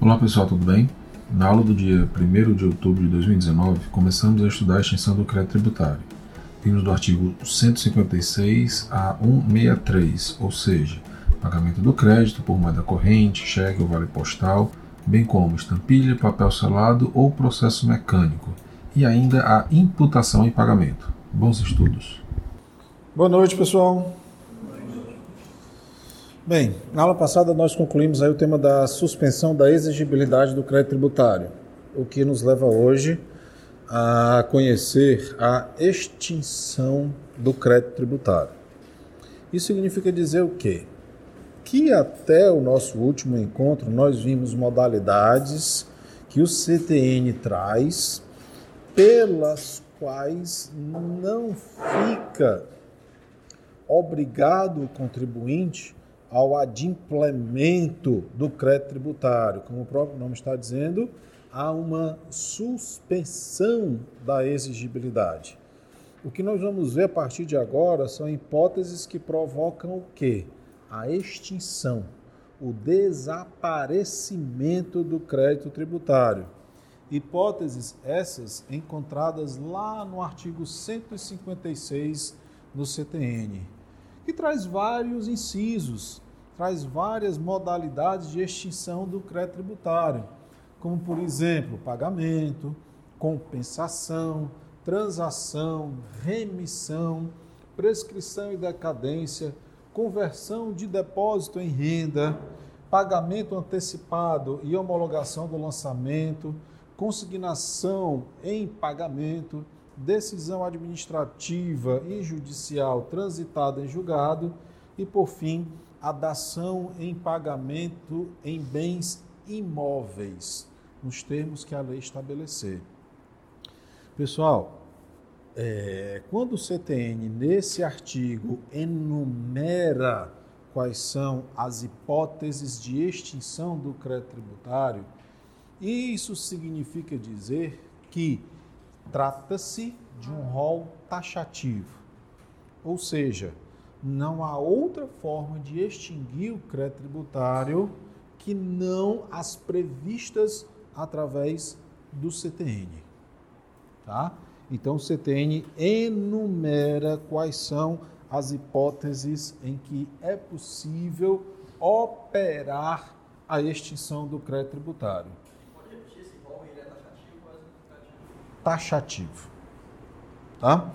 Olá pessoal, tudo bem? Na aula do dia 1 de outubro de 2019, começamos a estudar a extinção do crédito tributário. Vimos do artigo 156 a 163, ou seja, pagamento do crédito por moeda corrente, cheque ou vale postal, bem como estampilha, papel selado ou processo mecânico, e ainda a imputação em pagamento. Bons estudos. Boa noite, pessoal. Bem, na aula passada nós concluímos aí o tema da suspensão da exigibilidade do crédito tributário, o que nos leva hoje a conhecer a extinção do crédito tributário. Isso significa dizer o quê? Que até o nosso último encontro nós vimos modalidades que o CTN traz pelas quais não fica obrigado o contribuinte ao adimplemento do crédito tributário. Como o próprio nome está dizendo, há uma suspensão da exigibilidade. O que nós vamos ver a partir de agora são hipóteses que provocam o quê? A extinção, o desaparecimento do crédito tributário. Hipóteses essas encontradas lá no artigo 156 do CTN que traz vários incisos, traz várias modalidades de extinção do crédito tributário, como, por exemplo, pagamento, compensação, transação, remissão, prescrição e decadência, conversão de depósito em renda, pagamento antecipado e homologação do lançamento, consignação em pagamento decisão administrativa e judicial transitada em julgado e, por fim, a dação em pagamento em bens imóveis, nos termos que a lei estabelecer. Pessoal, é, quando o CTN, nesse artigo, enumera quais são as hipóteses de extinção do crédito tributário, isso significa dizer que Trata-se de um rol taxativo, ou seja, não há outra forma de extinguir o crédito tributário que não as previstas através do CTN. Tá? Então, o CTN enumera quais são as hipóteses em que é possível operar a extinção do crédito tributário. Taxativo. Tá?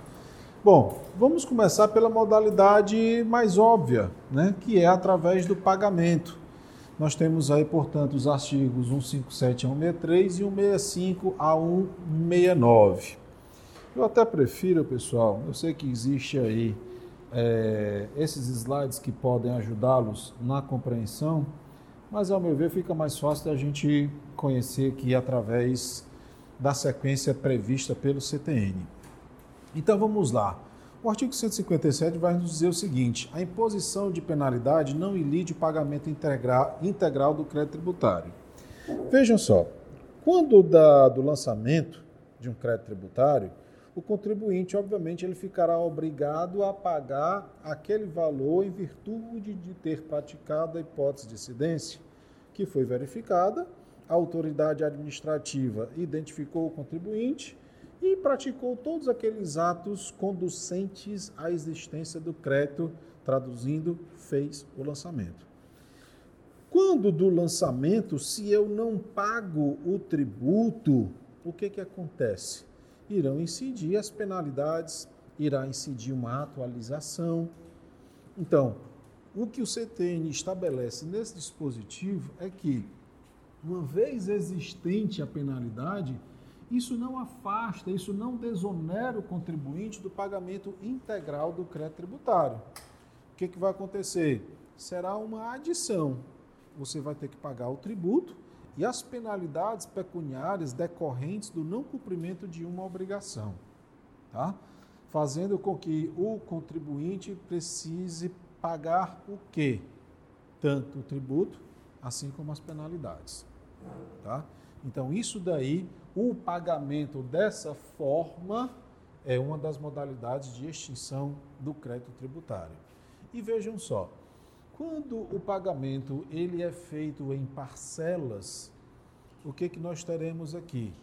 Bom, vamos começar pela modalidade mais óbvia, né, que é através do pagamento. Nós temos aí, portanto, os artigos 157 a 163 e 165 a 169. Eu até prefiro, pessoal, eu sei que existe aí é, esses slides que podem ajudá-los na compreensão, mas ao meu ver fica mais fácil da gente conhecer aqui através da sequência prevista pelo CTN. Então vamos lá. O artigo 157 vai nos dizer o seguinte: a imposição de penalidade não ilide o pagamento integral, do crédito tributário. Vejam só, quando da, do lançamento de um crédito tributário, o contribuinte, obviamente, ele ficará obrigado a pagar aquele valor em virtude de ter praticado a hipótese de incidência que foi verificada a autoridade administrativa identificou o contribuinte e praticou todos aqueles atos conducentes à existência do crédito, traduzindo, fez o lançamento. Quando do lançamento, se eu não pago o tributo, o que, que acontece? Irão incidir as penalidades, irá incidir uma atualização. Então, o que o CTN estabelece nesse dispositivo é que uma vez existente a penalidade, isso não afasta, isso não desonera o contribuinte do pagamento integral do crédito tributário. O que, que vai acontecer? Será uma adição. Você vai ter que pagar o tributo e as penalidades pecuniárias decorrentes do não cumprimento de uma obrigação, tá? Fazendo com que o contribuinte precise pagar o quê? Tanto o tributo, assim como as penalidades. Tá? Então, isso daí, o pagamento dessa forma é uma das modalidades de extinção do crédito tributário. E vejam só, quando o pagamento ele é feito em parcelas, o que, que nós teremos aqui?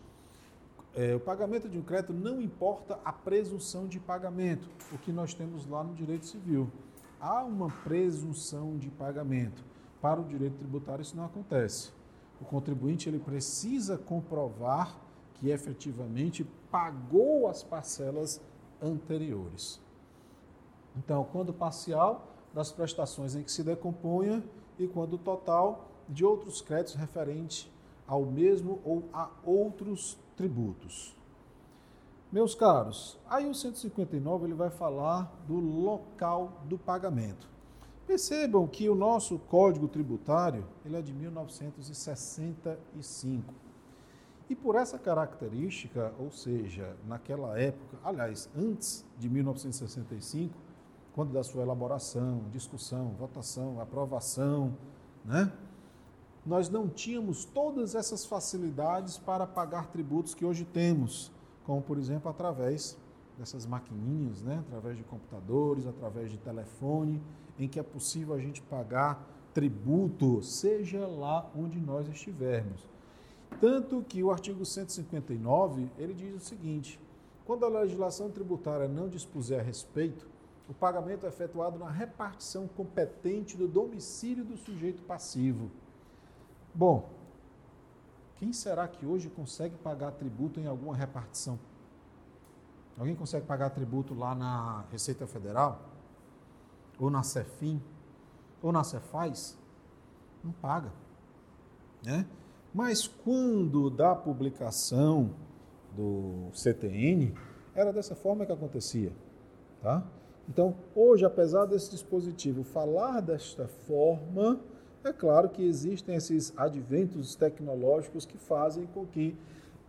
É, o pagamento de um crédito não importa a presunção de pagamento, o que nós temos lá no direito civil. Há uma presunção de pagamento. Para o direito tributário isso não acontece. O contribuinte ele precisa comprovar que efetivamente pagou as parcelas anteriores. Então, quando parcial, das prestações em que se decomponha e quando total, de outros créditos referentes ao mesmo ou a outros tributos. Meus caros, aí o 159 ele vai falar do local do pagamento. Percebam que o nosso Código Tributário ele é de 1965. E por essa característica, ou seja, naquela época, aliás, antes de 1965, quando da sua elaboração, discussão, votação, aprovação, né? Nós não tínhamos todas essas facilidades para pagar tributos que hoje temos, como por exemplo através dessas maquininhas, né? através de computadores, através de telefone, em que é possível a gente pagar tributo, seja lá onde nós estivermos. Tanto que o artigo 159, ele diz o seguinte: quando a legislação tributária não dispuser a respeito, o pagamento é efetuado na repartição competente do domicílio do sujeito passivo. Bom, quem será que hoje consegue pagar tributo em alguma repartição? Alguém consegue pagar tributo lá na Receita Federal? Ou na Cefim? Ou na Cefaz? Não paga. Né? Mas quando da publicação do CTN, era dessa forma que acontecia. Tá? Então, hoje, apesar desse dispositivo falar desta forma, é claro que existem esses adventos tecnológicos que fazem com que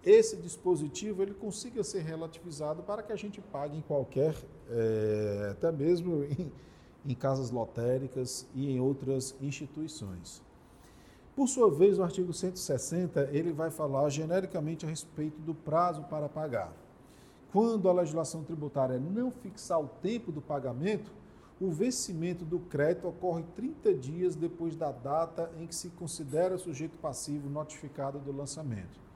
esse dispositivo ele consiga ser relativizado para que a gente pague em qualquer, é, até mesmo em, em casas lotéricas e em outras instituições. Por sua vez, o artigo 160 ele vai falar genericamente a respeito do prazo para pagar. Quando a legislação tributária não fixar o tempo do pagamento, o vencimento do crédito ocorre 30 dias depois da data em que se considera sujeito passivo notificado do lançamento.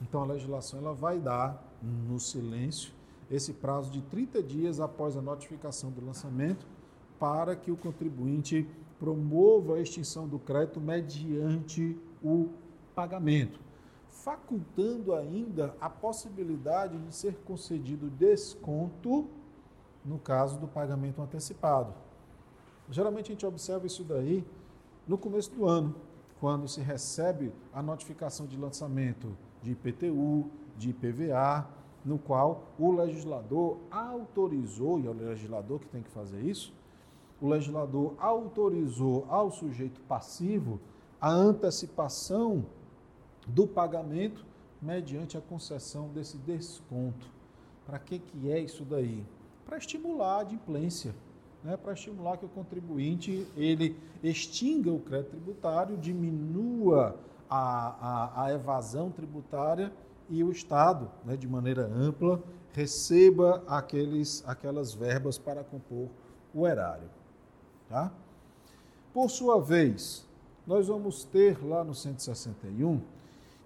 Então a legislação ela vai dar no silêncio esse prazo de 30 dias após a notificação do lançamento para que o contribuinte promova a extinção do crédito mediante o pagamento, facultando ainda a possibilidade de ser concedido desconto no caso do pagamento antecipado. Geralmente a gente observa isso daí no começo do ano, quando se recebe a notificação de lançamento de IPTU, de IPVA, no qual o legislador autorizou, e é o legislador que tem que fazer isso, o legislador autorizou ao sujeito passivo a antecipação do pagamento mediante a concessão desse desconto. Para que, que é isso daí? Para estimular a adimplência, né? para estimular que o contribuinte ele extinga o crédito tributário, diminua a, a, a evasão tributária e o Estado, né, de maneira ampla, receba aqueles, aquelas verbas para compor o erário. Tá? Por sua vez, nós vamos ter lá no 161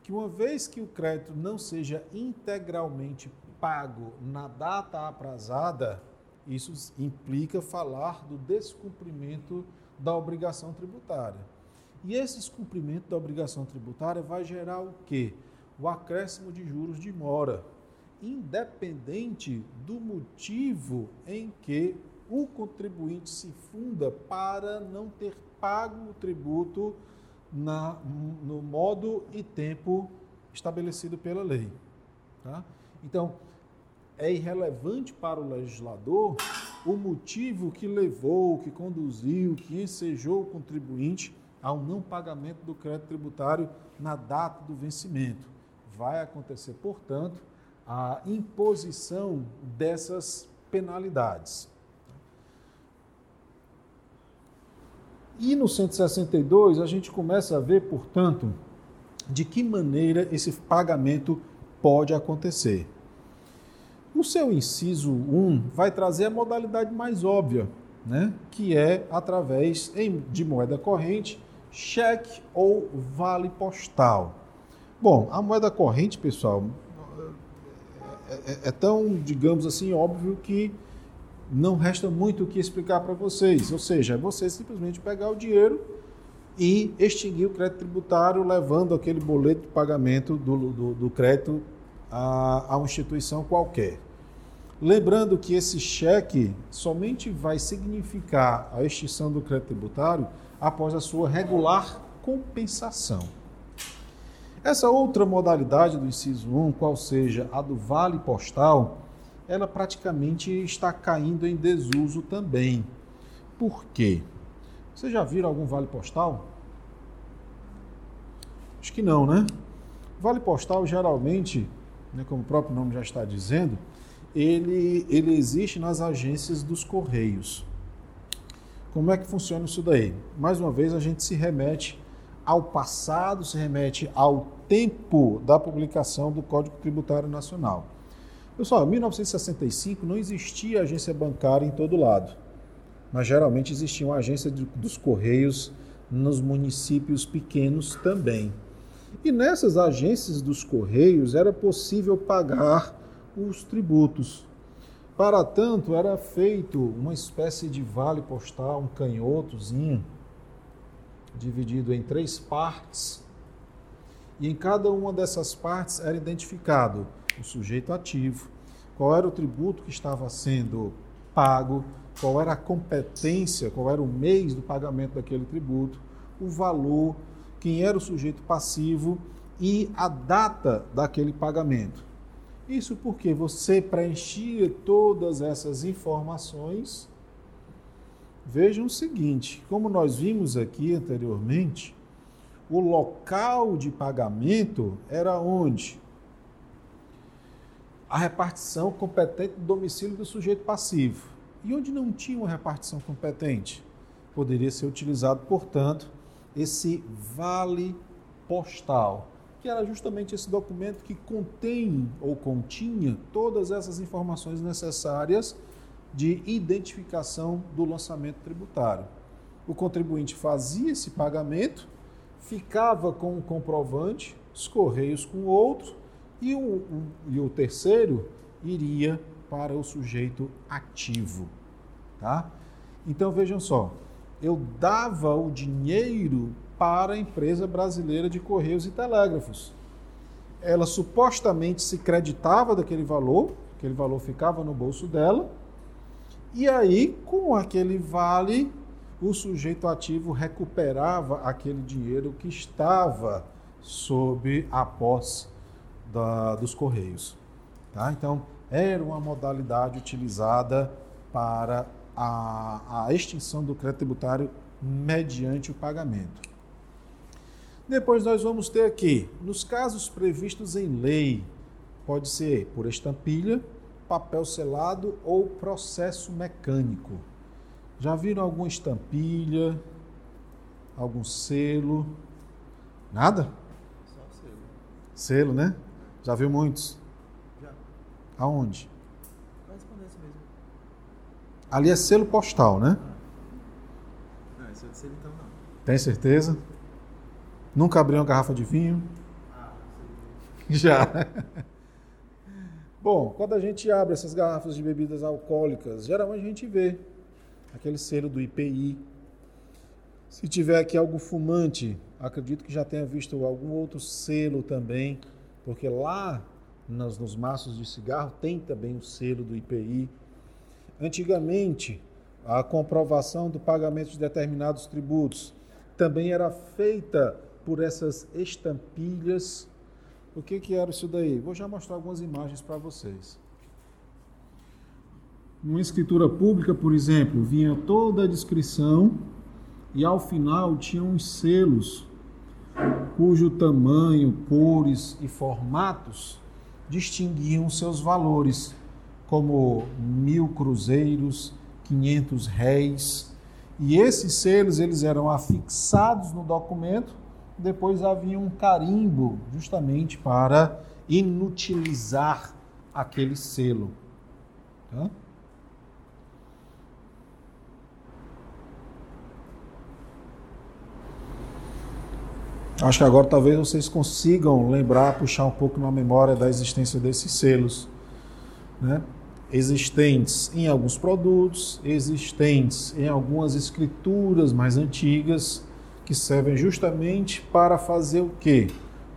que uma vez que o crédito não seja integralmente pago na data aprazada, isso implica falar do descumprimento da obrigação tributária. E esse descumprimento da obrigação tributária vai gerar o quê? O acréscimo de juros de mora, independente do motivo em que o contribuinte se funda para não ter pago o tributo na, no modo e tempo estabelecido pela lei. Tá? Então, é irrelevante para o legislador o motivo que levou, que conduziu, que ensejou o contribuinte ao não pagamento do crédito tributário na data do vencimento. Vai acontecer, portanto, a imposição dessas penalidades. E no 162 a gente começa a ver, portanto, de que maneira esse pagamento pode acontecer. O seu inciso 1 vai trazer a modalidade mais óbvia, né? que é através de moeda corrente, cheque ou vale postal. Bom, a moeda corrente, pessoal, é, é, é tão, digamos assim, óbvio que não resta muito o que explicar para vocês. Ou seja, é você simplesmente pegar o dinheiro e extinguir o crédito tributário, levando aquele boleto de pagamento do, do, do crédito a, a uma instituição qualquer. Lembrando que esse cheque somente vai significar a extinção do crédito tributário após a sua regular compensação. Essa outra modalidade do inciso 1, qual seja a do vale postal, ela praticamente está caindo em desuso também. Por quê? Vocês já viram algum vale postal? Acho que não, né? Vale postal geralmente, né, como o próprio nome já está dizendo, ele, ele existe nas agências dos Correios. Como é que funciona isso daí? Mais uma vez, a gente se remete ao passado, se remete ao tempo da publicação do Código Tributário Nacional. Pessoal, em 1965 não existia agência bancária em todo lado mas geralmente existia uma agência de, dos Correios nos municípios pequenos também. E nessas agências dos Correios era possível pagar os tributos. Para tanto, era feito uma espécie de vale postal, um canhotozinho, dividido em três partes. E em cada uma dessas partes era identificado o sujeito ativo, qual era o tributo que estava sendo pago, qual era a competência, qual era o mês do pagamento daquele tributo, o valor, quem era o sujeito passivo e a data daquele pagamento. Isso porque você preenchia todas essas informações. Vejam o seguinte: como nós vimos aqui anteriormente, o local de pagamento era onde? A repartição competente do domicílio do sujeito passivo. E onde não tinha uma repartição competente, poderia ser utilizado, portanto, esse vale postal, que era justamente esse documento que contém ou continha todas essas informações necessárias de identificação do lançamento tributário. O contribuinte fazia esse pagamento, ficava com um comprovante, os correios com outro, e o, o, e o terceiro iria para o sujeito ativo. Tá? Então vejam só, eu dava o dinheiro para a empresa brasileira de Correios e Telégrafos. Ela supostamente se creditava daquele valor, aquele valor ficava no bolso dela, e aí, com aquele vale, o sujeito ativo recuperava aquele dinheiro que estava sob a posse da, dos Correios. Tá? Então, era uma modalidade utilizada para a, a extinção do crédito tributário mediante o pagamento. Depois nós vamos ter aqui, nos casos previstos em lei, pode ser por estampilha, papel selado ou processo mecânico. Já viram alguma estampilha, algum selo? Nada? Só selo. Selo, né? Já viu muitos? Aonde? Correspondência mesmo. Ali é selo postal, né? Não, esse é de selo então não. Tem certeza? Nunca abriu uma garrafa de vinho? Já. Bom, quando a gente abre essas garrafas de bebidas alcoólicas, geralmente a gente vê aquele selo do IPI. Se tiver aqui algo fumante, acredito que já tenha visto algum outro selo também, porque lá nos, nos maços de cigarro tem também o selo do IPI. Antigamente, a comprovação do pagamento de determinados tributos também era feita por essas estampilhas. O que, que era isso daí? Vou já mostrar algumas imagens para vocês. Numa escritura pública, por exemplo, vinha toda a descrição e ao final tinha uns selos cujo tamanho, cores e formatos distinguiam seus valores, como mil cruzeiros, quinhentos réis. E esses selos eles eram afixados no documento, depois havia um carimbo justamente para inutilizar aquele selo. Tá? Acho que agora talvez vocês consigam lembrar, puxar um pouco na memória da existência desses selos, né? existentes em alguns produtos, existentes em algumas escrituras mais antigas, que servem justamente para fazer o quê?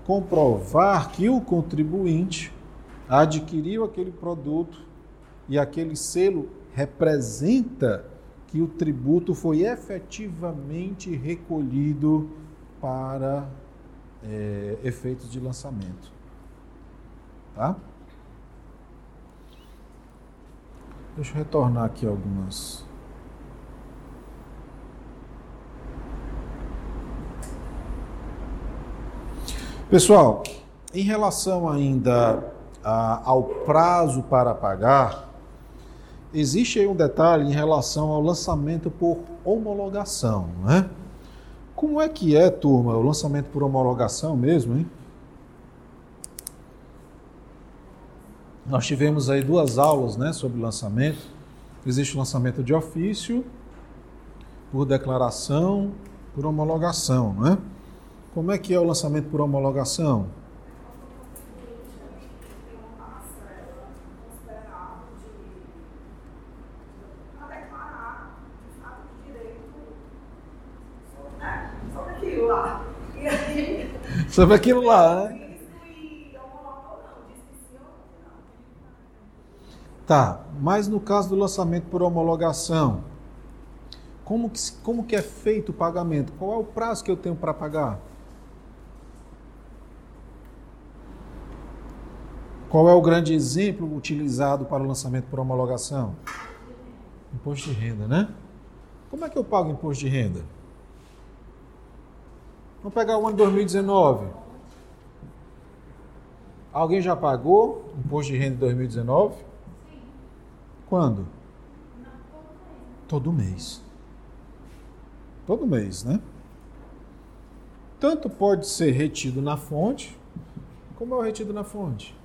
Comprovar que o contribuinte adquiriu aquele produto e aquele selo representa que o tributo foi efetivamente recolhido para é, efeitos de lançamento. Tá? Deixa eu retornar aqui algumas. Pessoal, em relação ainda a, ao prazo para pagar, existe aí um detalhe em relação ao lançamento por homologação, né? Como é que é, turma, o lançamento por homologação mesmo, hein? Nós tivemos aí duas aulas, né, sobre lançamento. Existe o lançamento de ofício, por declaração, por homologação, né? Como é que é o lançamento por homologação? Sobre aquilo lá, né? Tá, mas no caso do lançamento por homologação, como que, como que é feito o pagamento? Qual é o prazo que eu tenho para pagar? Qual é o grande exemplo utilizado para o lançamento por homologação? Imposto de renda, né? Como é que eu pago imposto de renda? Vamos pegar o ano de 2019. Alguém já pagou imposto de renda de 2019? Sim. Quando? Todo mês. Todo mês, né? Tanto pode ser retido na fonte, como é o retido na fonte?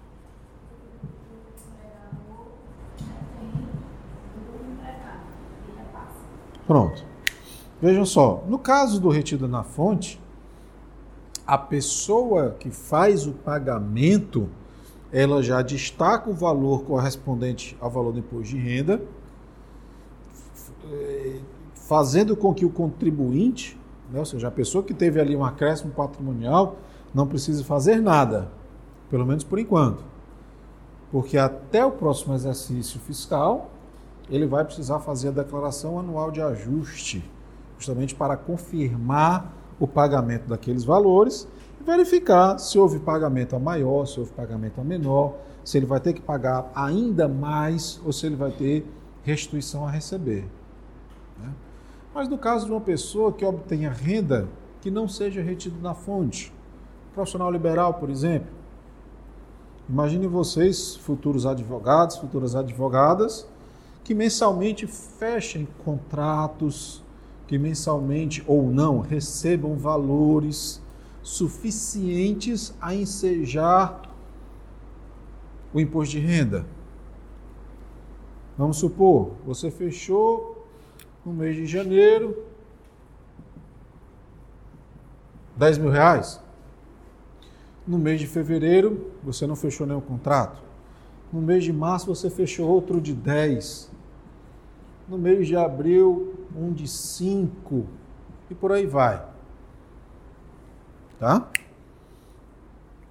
Pronto. Vejam só, no caso do retido na fonte, a pessoa que faz o pagamento, ela já destaca o valor correspondente ao valor do imposto de renda, fazendo com que o contribuinte, né, ou seja, a pessoa que teve ali um acréscimo patrimonial, não precise fazer nada, pelo menos por enquanto. Porque até o próximo exercício fiscal, ele vai precisar fazer a declaração anual de ajuste, justamente para confirmar o pagamento daqueles valores e verificar se houve pagamento a maior, se houve pagamento a menor, se ele vai ter que pagar ainda mais ou se ele vai ter restituição a receber. Né? Mas no caso de uma pessoa que obtenha renda que não seja retido na fonte, profissional liberal, por exemplo, imagine vocês, futuros advogados, futuras advogadas, que mensalmente fechem contratos que mensalmente ou não recebam valores suficientes a ensejar o imposto de renda. Vamos supor, você fechou no mês de janeiro 10 mil reais. No mês de fevereiro, você não fechou nenhum contrato. No mês de março, você fechou outro de 10. No mês de abril, um de 5 e por aí vai. Tá?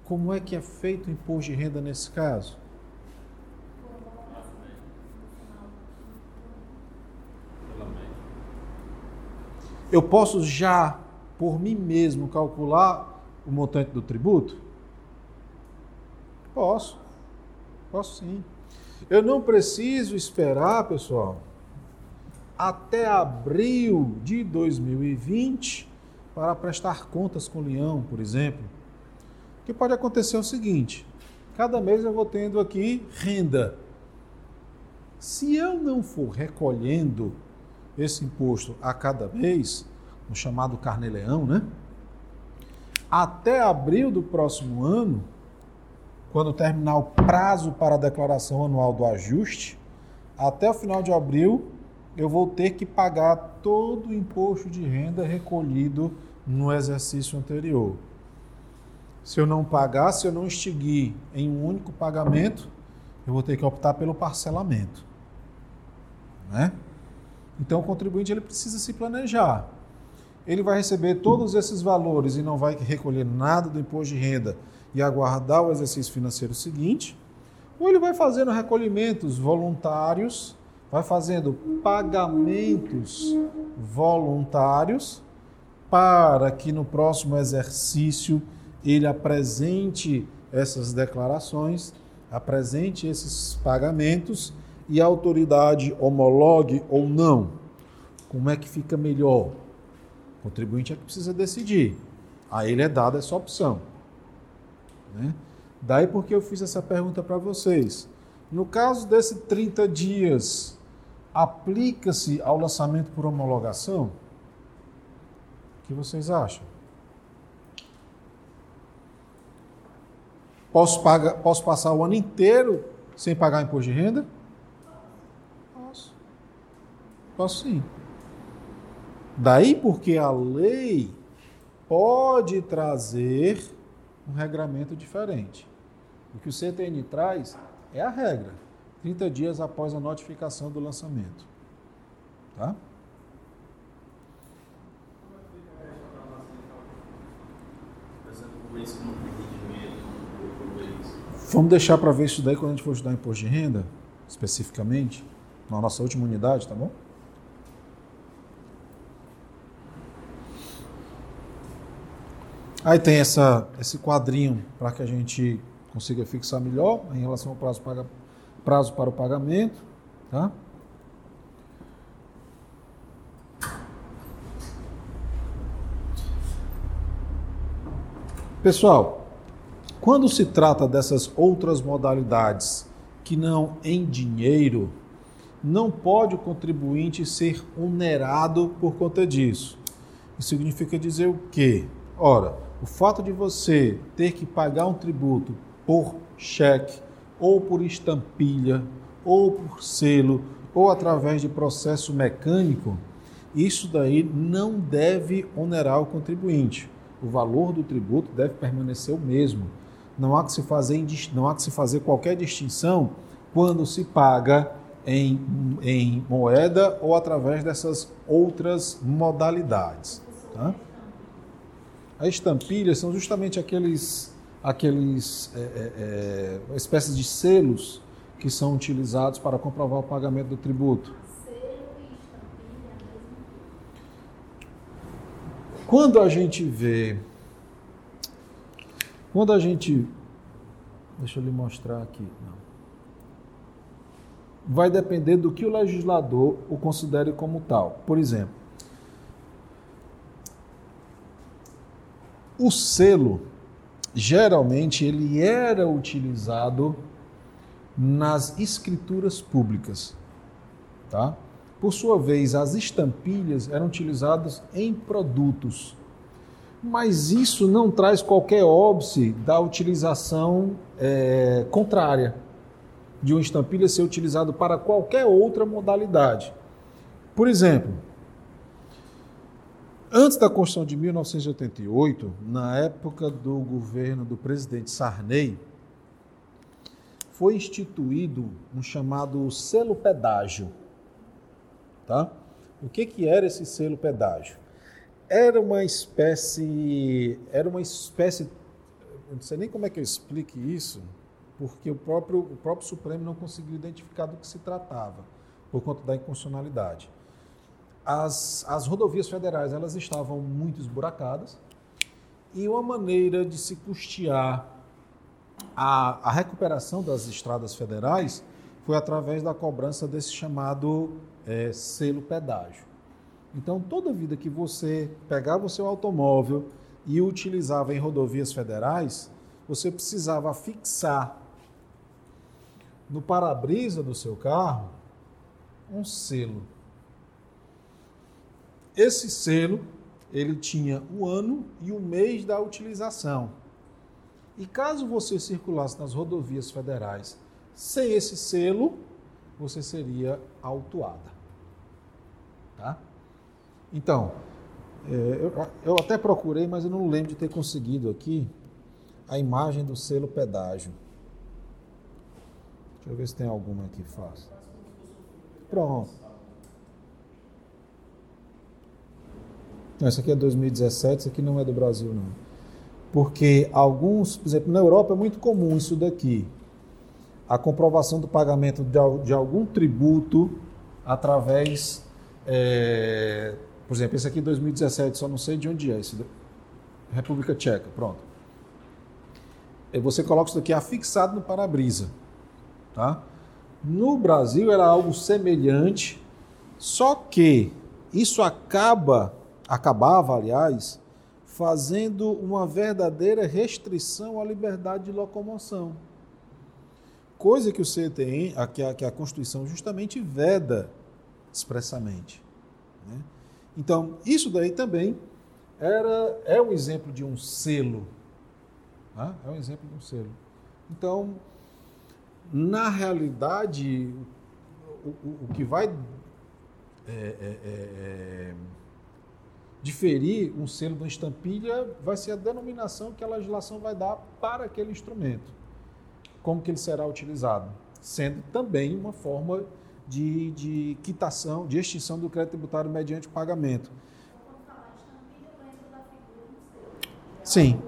Como é que é feito o imposto de renda nesse caso? Eu posso já, por mim mesmo, calcular o montante do tributo? Posso. Posso sim. Eu não preciso esperar, pessoal, até abril de 2020 para prestar contas com o leão, por exemplo. O que pode acontecer é o seguinte: cada mês eu vou tendo aqui renda. Se eu não for recolhendo esse imposto a cada mês, no chamado carnê-leão, né? Até abril do próximo ano, quando terminar o prazo para a declaração anual do ajuste, até o final de abril, eu vou ter que pagar todo o imposto de renda recolhido no exercício anterior. Se eu não pagar, se eu não extinguir em um único pagamento, eu vou ter que optar pelo parcelamento. Né? Então o contribuinte ele precisa se planejar. Ele vai receber todos esses valores e não vai recolher nada do imposto de renda e aguardar o exercício financeiro seguinte, ou ele vai fazendo recolhimentos voluntários, vai fazendo pagamentos voluntários para que no próximo exercício ele apresente essas declarações, apresente esses pagamentos e a autoridade homologue ou não. Como é que fica melhor? O contribuinte é que precisa decidir. A ele é dada essa opção. Né? Daí porque eu fiz essa pergunta para vocês. No caso desse 30 dias, aplica-se ao lançamento por homologação? O que vocês acham? Posso, pagar, posso passar o ano inteiro sem pagar imposto de renda? Posso. Posso sim. Daí porque a lei pode trazer um regramento diferente. O que o CTN traz é a regra, 30 dias após a notificação do lançamento. Tá? Vamos deixar para ver isso daí quando a gente for estudar imposto de renda, especificamente, na nossa última unidade, tá bom? Aí tem essa, esse quadrinho para que a gente consiga fixar melhor em relação ao prazo, paga, prazo para o pagamento. Tá? Pessoal, quando se trata dessas outras modalidades que não em dinheiro, não pode o contribuinte ser onerado por conta disso. Isso significa dizer o quê? Ora, o fato de você ter que pagar um tributo por cheque, ou por estampilha, ou por selo, ou através de processo mecânico, isso daí não deve onerar o contribuinte. O valor do tributo deve permanecer o mesmo. Não há que se fazer, não há que se fazer qualquer distinção quando se paga em, em moeda ou através dessas outras modalidades. Tá? As estampilhas são justamente aqueles, aqueles é, é, é, espécies de selos que são utilizados para comprovar o pagamento do tributo. Quando a gente vê, quando a gente, deixa eu lhe mostrar aqui, não. vai depender do que o legislador o considere como tal. Por exemplo, O selo, geralmente, ele era utilizado nas escrituras públicas, tá? Por sua vez, as estampilhas eram utilizadas em produtos. Mas isso não traz qualquer óbice da utilização é, contrária de uma estampilha ser utilizado para qualquer outra modalidade. Por exemplo, Antes da Constituição de 1988, na época do governo do presidente Sarney, foi instituído um chamado selo pedágio. Tá? O que, que era esse selo pedágio? Era uma espécie, era uma espécie, eu não sei nem como é que eu explique isso, porque o próprio, o próprio Supremo não conseguiu identificar do que se tratava, por conta da inconstitucionalidade as, as rodovias federais elas estavam muito esburacadas e uma maneira de se custear a, a recuperação das estradas federais foi através da cobrança desse chamado é, selo pedágio. Então, toda vida que você pegava o seu automóvel e utilizava em rodovias federais, você precisava fixar no para-brisa do seu carro um selo esse selo, ele tinha o ano e o mês da utilização. E caso você circulasse nas rodovias federais sem esse selo, você seria autuada. Tá? Então, é, eu, eu, até procurei, mas eu não lembro de ter conseguido aqui a imagem do selo pedágio. Deixa eu ver se tem alguma aqui fácil. Pronto. Não, essa aqui é 2017, isso aqui não é do Brasil, não. Porque alguns, por exemplo, na Europa é muito comum isso daqui. A comprovação do pagamento de, de algum tributo através. É, por exemplo, esse aqui é 2017, só não sei de onde é. Esse, República Tcheca, pronto. E você coloca isso daqui afixado no para-brisa. Tá? No Brasil era algo semelhante, só que isso acaba, acabava, aliás, fazendo uma verdadeira restrição à liberdade de locomoção. Coisa que o CTN, que a, que a Constituição justamente veda expressamente. Né? Então, isso daí também era, é um exemplo de um selo. Né? É um exemplo de um selo. Então, na realidade, o, o, o que vai é, é, é, é, diferir um selo da estampilha vai ser a denominação que a legislação vai dar para aquele instrumento, como que ele será utilizado, sendo também uma forma de, de quitação, de extinção do crédito tributário mediante pagamento. Sim.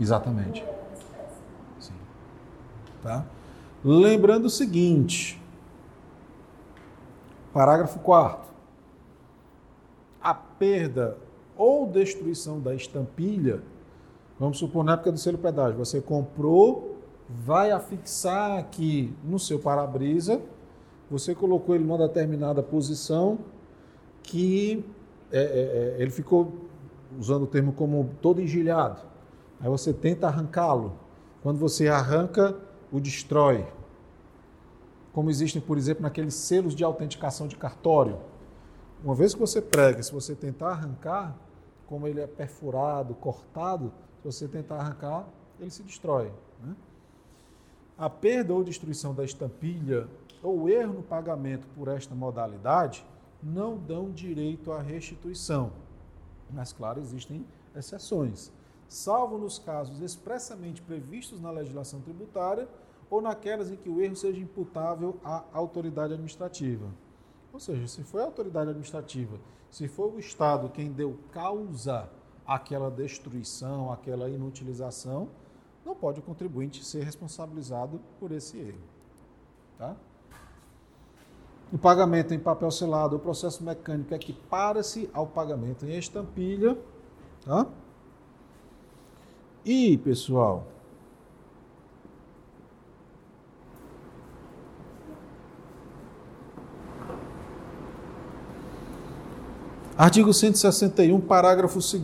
Exatamente. Sim. Tá? Lembrando o seguinte, parágrafo 4 A perda ou destruição da estampilha, vamos supor na época do selo pedágio, você comprou, vai afixar aqui no seu para-brisa, você colocou ele numa determinada posição que é, é, é, ele ficou, usando o termo como todo engilhado. Aí você tenta arrancá-lo. Quando você arranca, o destrói. Como existem, por exemplo, naqueles selos de autenticação de cartório. Uma vez que você prega, se você tentar arrancar, como ele é perfurado, cortado, se você tentar arrancar, ele se destrói. Né? A perda ou destruição da estampilha ou erro no pagamento por esta modalidade não dão direito à restituição. Mas, claro, existem exceções salvo nos casos expressamente previstos na legislação tributária ou naquelas em que o erro seja imputável à autoridade administrativa. Ou seja, se foi a autoridade administrativa, se foi o Estado quem deu causa àquela destruição, àquela inutilização, não pode o contribuinte ser responsabilizado por esse erro. Tá? O pagamento em papel selado, o processo mecânico equipara-se ao pagamento em estampilha. Tá? E, pessoal, Artigo 161, parágrafo 2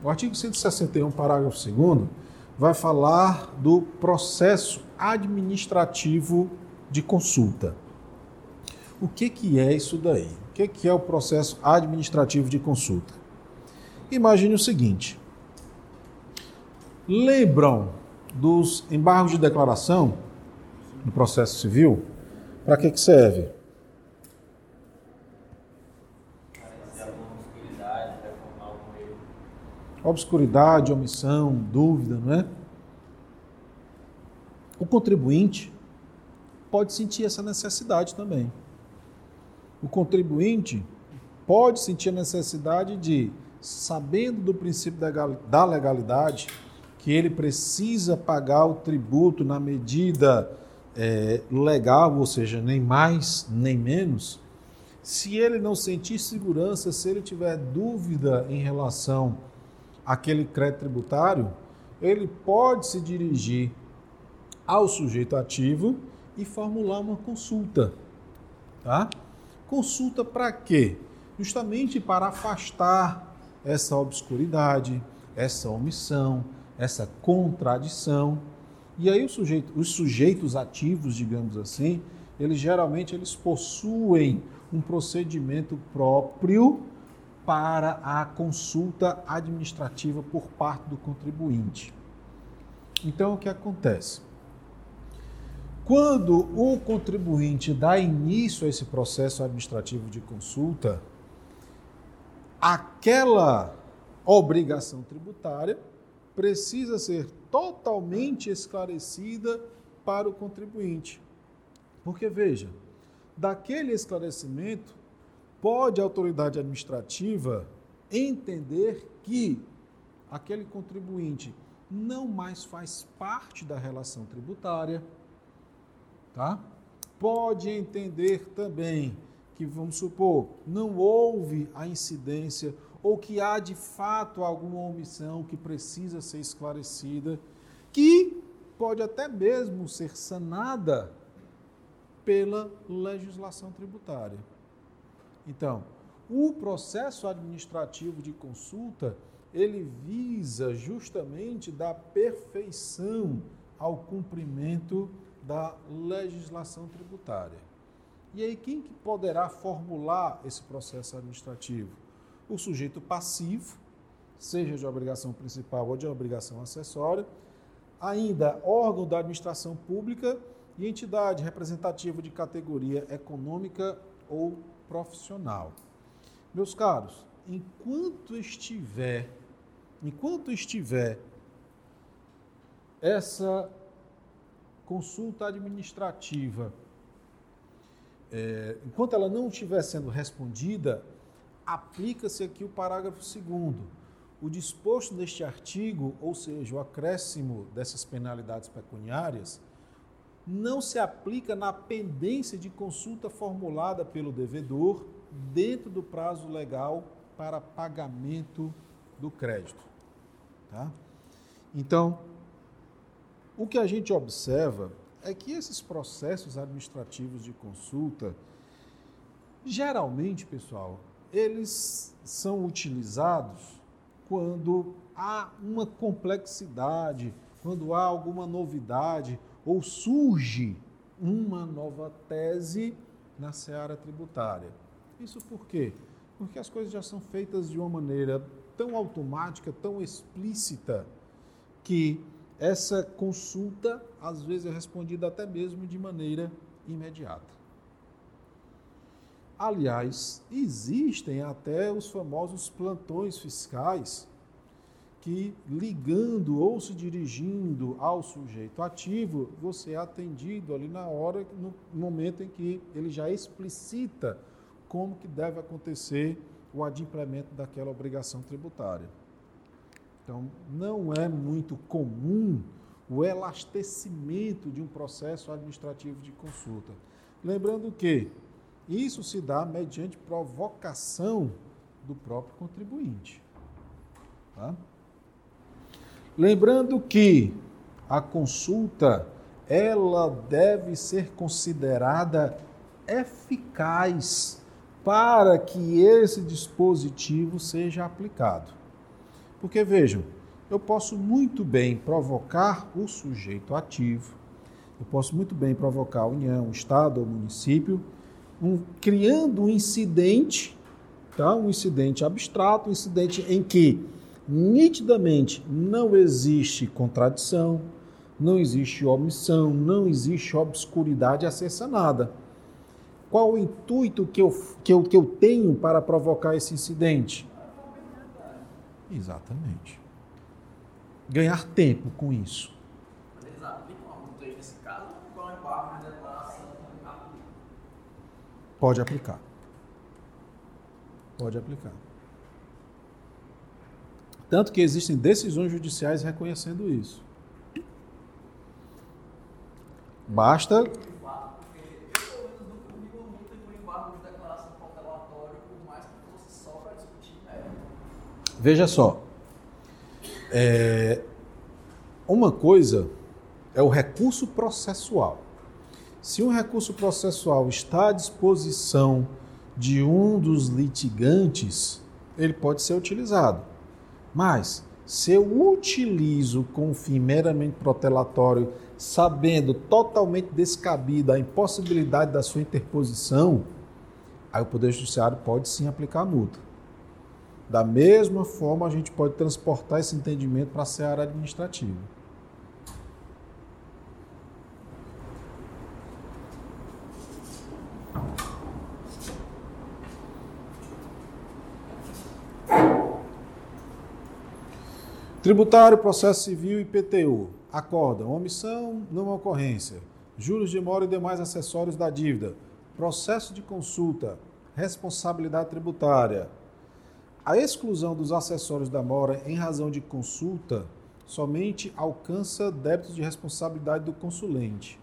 O artigo 161, parágrafo 2 vai falar do processo administrativo de consulta. O que, que é isso daí? O que, que é o processo administrativo de consulta? Imagine o seguinte: lembram dos embargos de declaração no processo civil? Para que, que serve? Obscuridade, omissão, dúvida, não é? O contribuinte pode sentir essa necessidade também. O contribuinte pode sentir a necessidade de, sabendo do princípio da legalidade, que ele precisa pagar o tributo na medida é, legal, ou seja, nem mais nem menos, se ele não sentir segurança, se ele tiver dúvida em relação àquele crédito tributário, ele pode se dirigir ao sujeito ativo e formular uma consulta. Tá? Consulta para quê? Justamente para afastar essa obscuridade, essa omissão, essa contradição. E aí sujeito, os sujeitos ativos, digamos assim, eles geralmente eles possuem um procedimento próprio para a consulta administrativa por parte do contribuinte. Então, o que acontece? Quando o contribuinte dá início a esse processo administrativo de consulta, aquela obrigação tributária precisa ser totalmente esclarecida para o contribuinte. Porque, veja, daquele esclarecimento, pode a autoridade administrativa entender que aquele contribuinte não mais faz parte da relação tributária, tá? Pode entender também que, vamos supor, não houve a incidência ou que há de fato alguma omissão que precisa ser esclarecida, que pode até mesmo ser sanada pela legislação tributária. Então, o processo administrativo de consulta, ele visa justamente dar perfeição ao cumprimento da legislação tributária. E aí, quem que poderá formular esse processo administrativo? O sujeito passivo, seja de obrigação principal ou de obrigação acessória, ainda órgão da administração pública e entidade representativa de categoria econômica ou profissional. Meus caros, enquanto estiver, enquanto estiver essa consulta administrativa, é, enquanto ela não estiver sendo respondida, aplica-se aqui o parágrafo 2 o disposto neste artigo, ou seja, o acréscimo dessas penalidades pecuniárias, não se aplica na pendência de consulta formulada pelo devedor dentro do prazo legal para pagamento do crédito. Tá? Então, o que a gente observa é que esses processos administrativos de consulta, geralmente, pessoal, eles são utilizados quando há uma complexidade, quando há alguma novidade ou surge uma nova tese na seara tributária. Isso por quê? Porque as coisas já são feitas de uma maneira tão automática, tão explícita, que essa consulta às vezes é respondida até mesmo de maneira imediata. Aliás, existem até os famosos plantões fiscais que ligando ou se dirigindo ao sujeito ativo, você é atendido ali na hora, no momento em que ele já explicita como que deve acontecer o adimplemento daquela obrigação tributária. Então, não é muito comum o elastecimento de um processo administrativo de consulta. Lembrando que isso se dá mediante provocação do próprio contribuinte. Tá? Lembrando que a consulta ela deve ser considerada eficaz para que esse dispositivo seja aplicado. Porque vejam, eu posso muito bem provocar o sujeito ativo, eu posso muito bem provocar a União, o Estado ou município, um, criando um incidente, tá? um incidente abstrato, um incidente em que nitidamente não existe contradição, não existe omissão, não existe obscuridade nada. Qual o intuito que eu, que, eu, que eu tenho para provocar esse incidente? Exatamente. Ganhar tempo com isso. Declaração? Pode aplicar. Pode aplicar. Tanto que existem decisões judiciais reconhecendo isso. Basta. Veja só. É, uma coisa é o recurso processual. Se um recurso processual está à disposição de um dos litigantes, ele pode ser utilizado. Mas, se eu utilizo com um fim meramente protelatório, sabendo totalmente descabida a impossibilidade da sua interposição, aí o Poder Judiciário pode sim aplicar a multa. Da mesma forma, a gente pode transportar esse entendimento para a seara administrativa. Tributário, processo civil e IPTU. Acordam omissão, não ocorrência. Juros de mora e demais acessórios da dívida. Processo de consulta. Responsabilidade tributária. A exclusão dos acessórios da mora em razão de consulta somente alcança débitos de responsabilidade do consulente.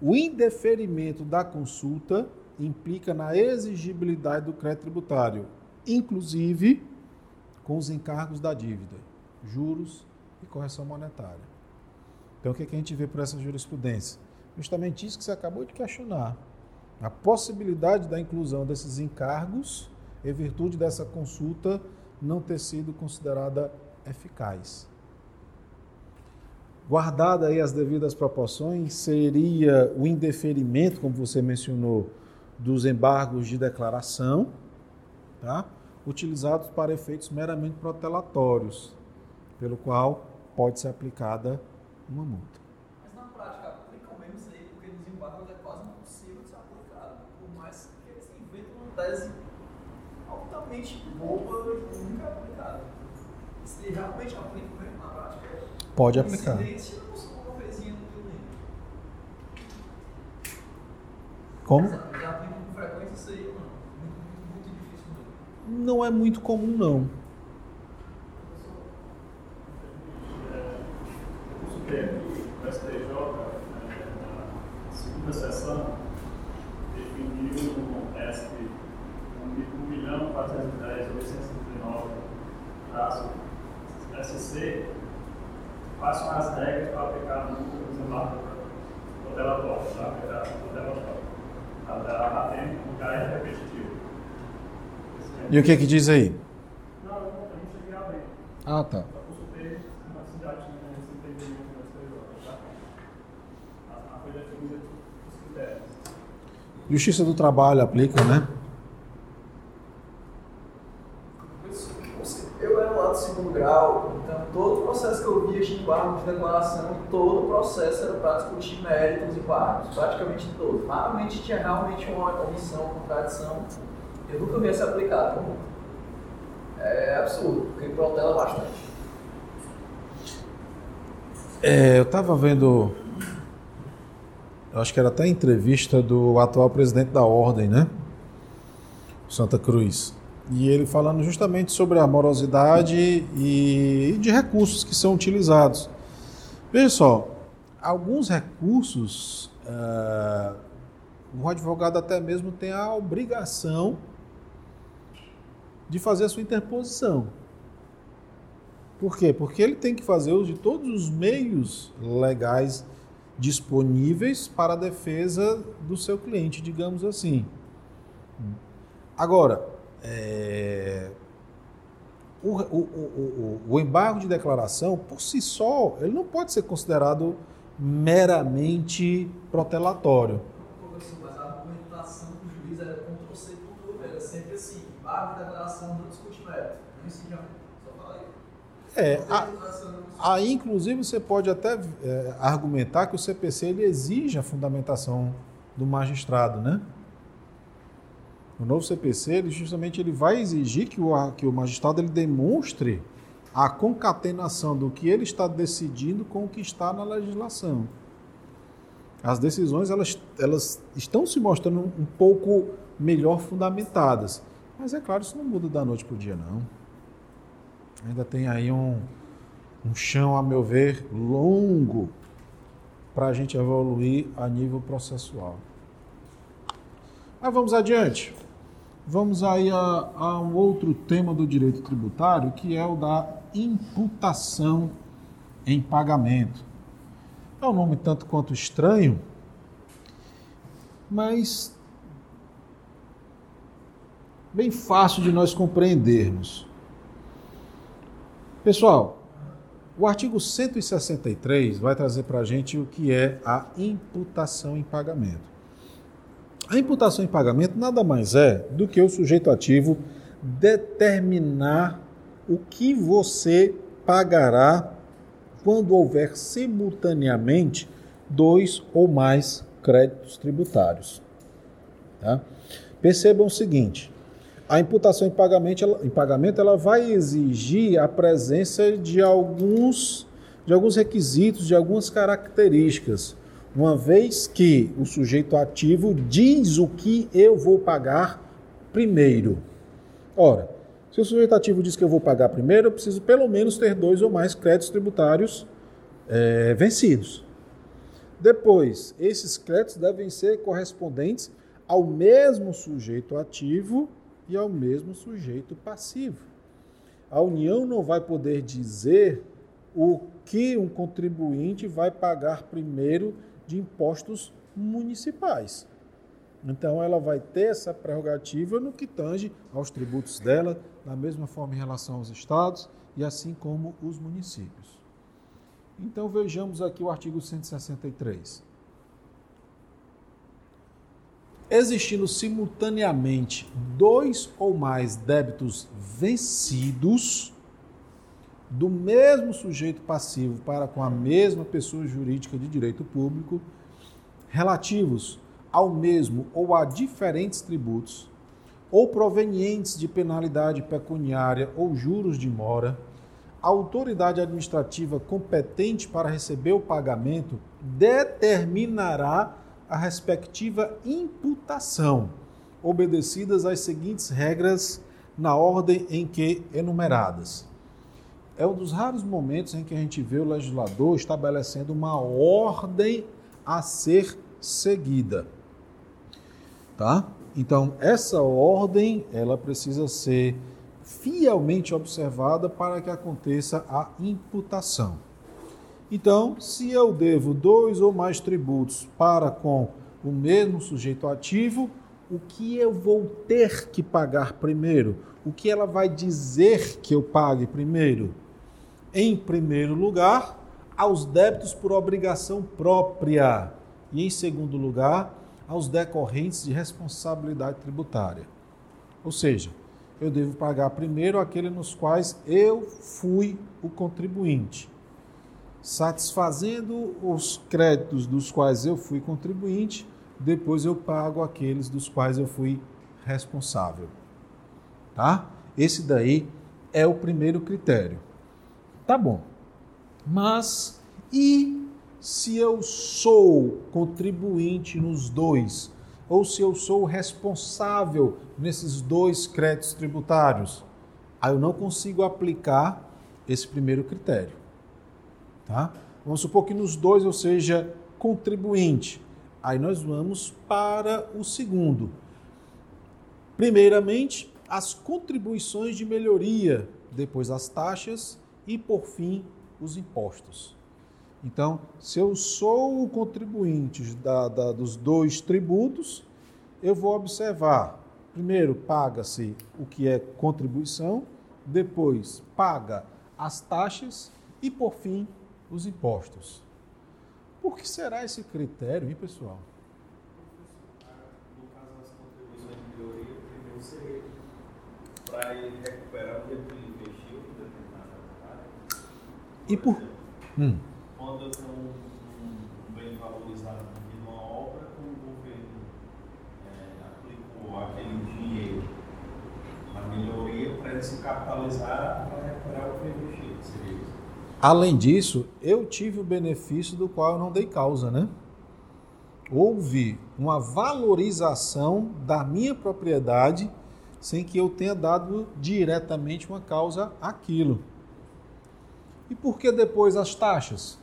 O indeferimento da consulta implica na exigibilidade do crédito tributário, inclusive com os encargos da dívida, juros e correção monetária. Então, o que, é que a gente vê por essa jurisprudência? Justamente isso que você acabou de questionar. A possibilidade da inclusão desses encargos em virtude dessa consulta não ter sido considerada eficaz. Guardada aí as devidas proporções, seria o indeferimento, como você mencionou, dos embargos de declaração, tá? utilizados para efeitos meramente protelatórios, pelo qual pode ser aplicada uma multa. Mas na prática, aplicam mesmo isso aí, porque nos embargos é quase impossível de ser aplicado, por mais que eles inventem uma tese altamente boba e nunca aplicada. Se realmente aplicam mesmo na prática, é Pode aplicar. Como? Já aplicam com frequência isso aí ou não? Muito, muito difícil mesmo. Não é muito comum, não. O Supremo, o STJ, eh, na segunda sessão, definiu um ESP 1 milhão 410 839 traço SC, quais são as regras para aplicar a multa dos embargos protelatórios, para aplicar protelatório. A da patente já é repetitivo. E o que que diz aí? Ah, tá. Justiça do Trabalho aplica, né? Eu era lá do segundo grau, então todo o processo que eu via tinha embargo de declaração todo o processo era para discutir méritos e embargos, praticamente todo. Raramente tinha realmente uma omissão, contradição. Eu nunca vi essa aplicada. É absurdo, porque protela bastante. É, eu estava vendo, eu acho que era até entrevista do atual presidente da Ordem, né? Santa Cruz. E ele falando justamente sobre a morosidade e de recursos que são utilizados. Veja só, alguns recursos, ah, o advogado até mesmo tem a obrigação de fazer a sua interposição. Por quê? Porque ele tem que fazer uso de todos os meios legais disponíveis para a defesa do seu cliente, digamos assim. Agora, é, o, o, o, o, embargo de declaração, por si só, ele não pode ser considerado meramente protelatório. Como assim, mas a argumentação do juiz era Ctrl C, Ctrl V, era sempre de declaração não discute mérito. Não a multa, só fala aí. É, a- Aí, inclusive, você pode até é, argumentar que o CPC ele exige a fundamentação do magistrado, né? O novo CPC, ele justamente ele vai exigir que o, a- que o magistrado ele demonstre a concatenação do que ele está decidindo com o que está na legislação. As decisões elas, elas estão se mostrando um pouco melhor fundamentadas. Mas é claro, isso não muda da noite para o dia, não. Ainda tem aí um, um chão, a meu ver, longo para a gente evoluir a nível processual. Mas vamos adiante. Vamos aí a, a um outro tema do direito tributário, que é o da imputação em pagamento. É um nome tanto quanto estranho, mas bem fácil de nós compreendermos. Pessoal, o artigo 163 vai trazer para a gente o que é a imputação em pagamento. A imputação em pagamento nada mais é do que o sujeito ativo determinar o que você pagará quando houver simultaneamente dois ou mais créditos tributários. tá? Percebam o seguinte: A imputação em pagamento, ela, em pagamento, ela vai exigir a presença de alguns, de alguns requisitos, de algumas características, uma vez que o sujeito ativo diz o que eu vou pagar primeiro. Ora, se o sujeito ativo diz que eu vou pagar primeiro, eu preciso pelo menos ter dois ou mais créditos tributários é, vencidos. Depois, esses créditos devem ser correspondentes ao mesmo sujeito ativo e ao mesmo sujeito passivo. A União não vai poder dizer o que um contribuinte vai pagar primeiro de impostos municipais. Então, ela vai ter essa prerrogativa no que tange aos tributos dela, da mesma forma em relação aos estados e assim como os municípios. Então, vejamos aqui o artigo 163. Existindo simultaneamente dois ou mais débitos vencidos do mesmo sujeito passivo para com a mesma pessoa jurídica de direito público, relativos ao mesmo ou a diferentes tributos, ou provenientes de penalidade pecuniária ou juros de mora, a autoridade administrativa competente para receber o pagamento determinará a respectiva imputação, obedecidas as seguintes regras na ordem em que enumeradas. É um dos raros momentos em que a gente vê o legislador estabelecendo uma ordem a ser seguida tá? Então, essa ordem, ela precisa ser fielmente observada para que aconteça a imputação. Então, se eu devo dois ou mais tributos para com o mesmo sujeito ativo, o que eu vou ter que pagar primeiro? O que ela vai dizer que eu pague primeiro? Em primeiro lugar, aos débitos por obrigação própria. E em segundo lugar, aos decorrentes de responsabilidade tributária. Ou seja, eu devo pagar primeiro aquele nos quais eu fui o contribuinte. Satisfazendo os créditos dos quais eu fui contribuinte, depois eu pago aqueles dos quais eu fui responsável. Tá? Esse daí é o primeiro critério. Tá bom. Mas e se eu sou contribuinte nos dois, ou se eu sou responsável nesses dois créditos tributários, aí eu não consigo aplicar esse primeiro critério. Tá? Vamos supor que nos dois eu seja contribuinte. Aí nós vamos para o segundo. Primeiramente, as contribuições de melhoria, depois as taxas e, por fim, os impostos. Então, se eu sou o contribuinte da, da, dos dois tributos, eu vou observar. Primeiro, paga-se o que é contribuição, depois, paga as taxas e, por fim, os impostos. Por que será esse critério, hein, pessoal? No caso das contribuições de melhoria, primeiro seria para ele recuperar o que ele investiu em determinada área. E por. Hum quando eu tenho um, um, bem valorizado aqui numa obra, o governo é, aplicou aquele dinheiro na melhoria para ele se capitalizar para recuperar o que investiu. Seria isso? Além disso, eu tive o benefício do qual eu não dei causa, né? Houve uma valorização da minha propriedade sem que eu tenha dado diretamente uma causa àquilo. E por que depois as taxas?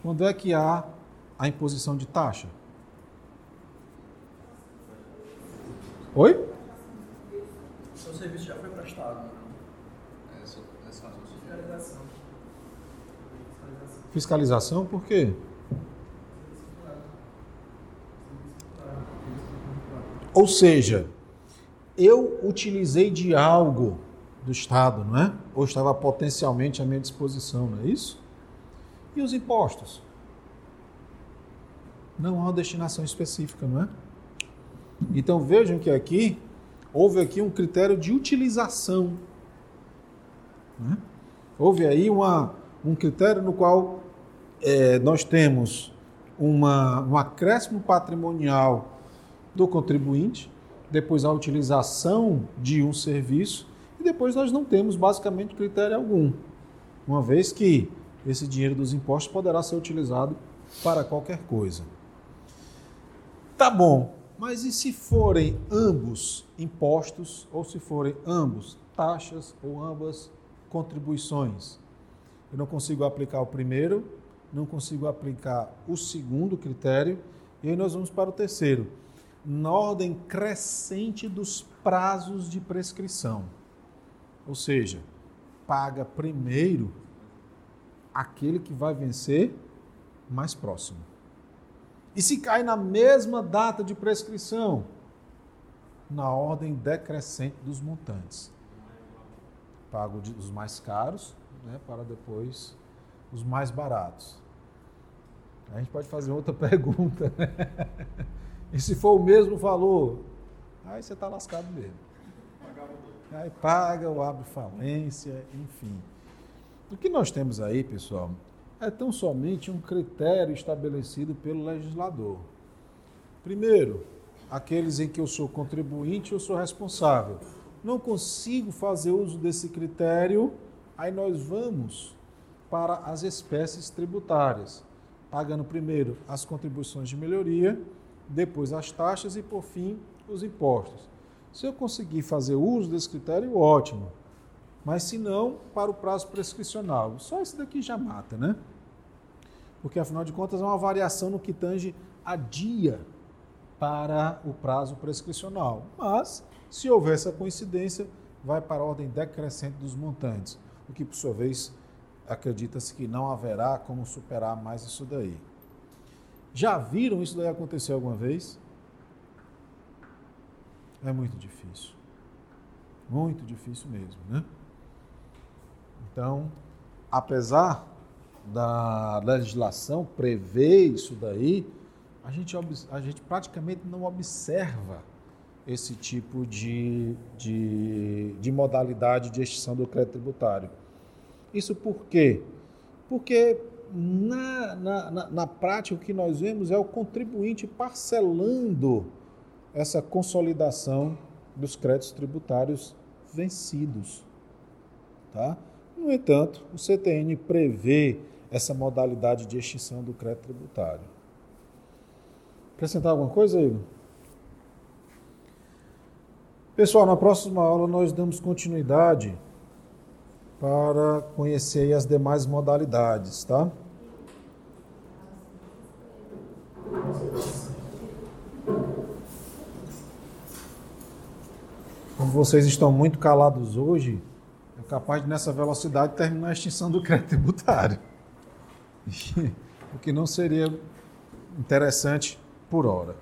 Quando é que há a imposição de taxa? Oi? Seu serviço já foi prestado. Fiscalização. Fiscalização por quê? Ou seja, eu utilizei de algo do Estado, não é? Ou estava potencialmente à minha disposição, não é isso? E os impostos? Não há uma destinação específica, não é? Então vejam que aqui houve aqui um critério de utilização. Né? Houve aí uma, um critério no qual é, nós temos uma, um acréscimo patrimonial do contribuinte, depois a utilização de um serviço e depois nós não temos basicamente critério algum, uma vez que esse dinheiro dos impostos poderá ser utilizado para qualquer coisa. Tá bom, mas e se forem ambos impostos ou se forem ambos taxas ou ambas contribuições? Eu não consigo aplicar o primeiro, não consigo aplicar o segundo critério, e aí nós vamos para o terceiro, na ordem crescente dos prazos de prescrição. Ou seja, paga primeiro aquele que vai vencer mais próximo. E se cai na mesma data de prescrição, na ordem decrescente dos montantes. Pago os mais caros né, para depois os mais baratos. A gente pode fazer outra pergunta. Né? E se for o mesmo valor, aí você está lascado mesmo. Aí paga ou abre falência, enfim. O que nós temos aí, pessoal, é tão somente um critério estabelecido pelo legislador. Primeiro, aqueles em que eu sou contribuinte, eu sou responsável. Não consigo fazer uso desse critério, aí nós vamos para as espécies tributárias, pagando primeiro as contribuições de melhoria, depois as taxas e, por fim, os impostos. Se eu conseguir fazer uso desse critério, ótimo. Mas se não, para o prazo prescricional. Só esse daqui já mata, né? Porque, afinal de contas, é uma variação no que tange a dia para o prazo prescricional. Mas, se houver essa coincidência, vai para a ordem decrescente dos montantes, o que, por sua vez, acredita-se que não haverá como superar mais isso daí. Já viram isso daí acontecer alguma vez? É muito difícil. Muito difícil mesmo, né? Então, apesar da legislação prever isso daí, a gente, a gente praticamente não observa esse tipo de, de, de modalidade de extinção do crédito tributário. Isso por quê? Porque na, na, na, na prática o que nós vemos é o contribuinte parcelando essa consolidação dos créditos tributários vencidos. Tá? No entanto, o CTN prevê essa modalidade de extinção do crédito tributário. Acrescentar alguma coisa, Igor? Pessoal, na próxima aula nós damos continuidade para conhecer as demais modalidades, tá? Como vocês estão muito calados hoje, é capaz de nessa velocidade terminar a extinção do crédito tributário. o que não seria interessante por hora.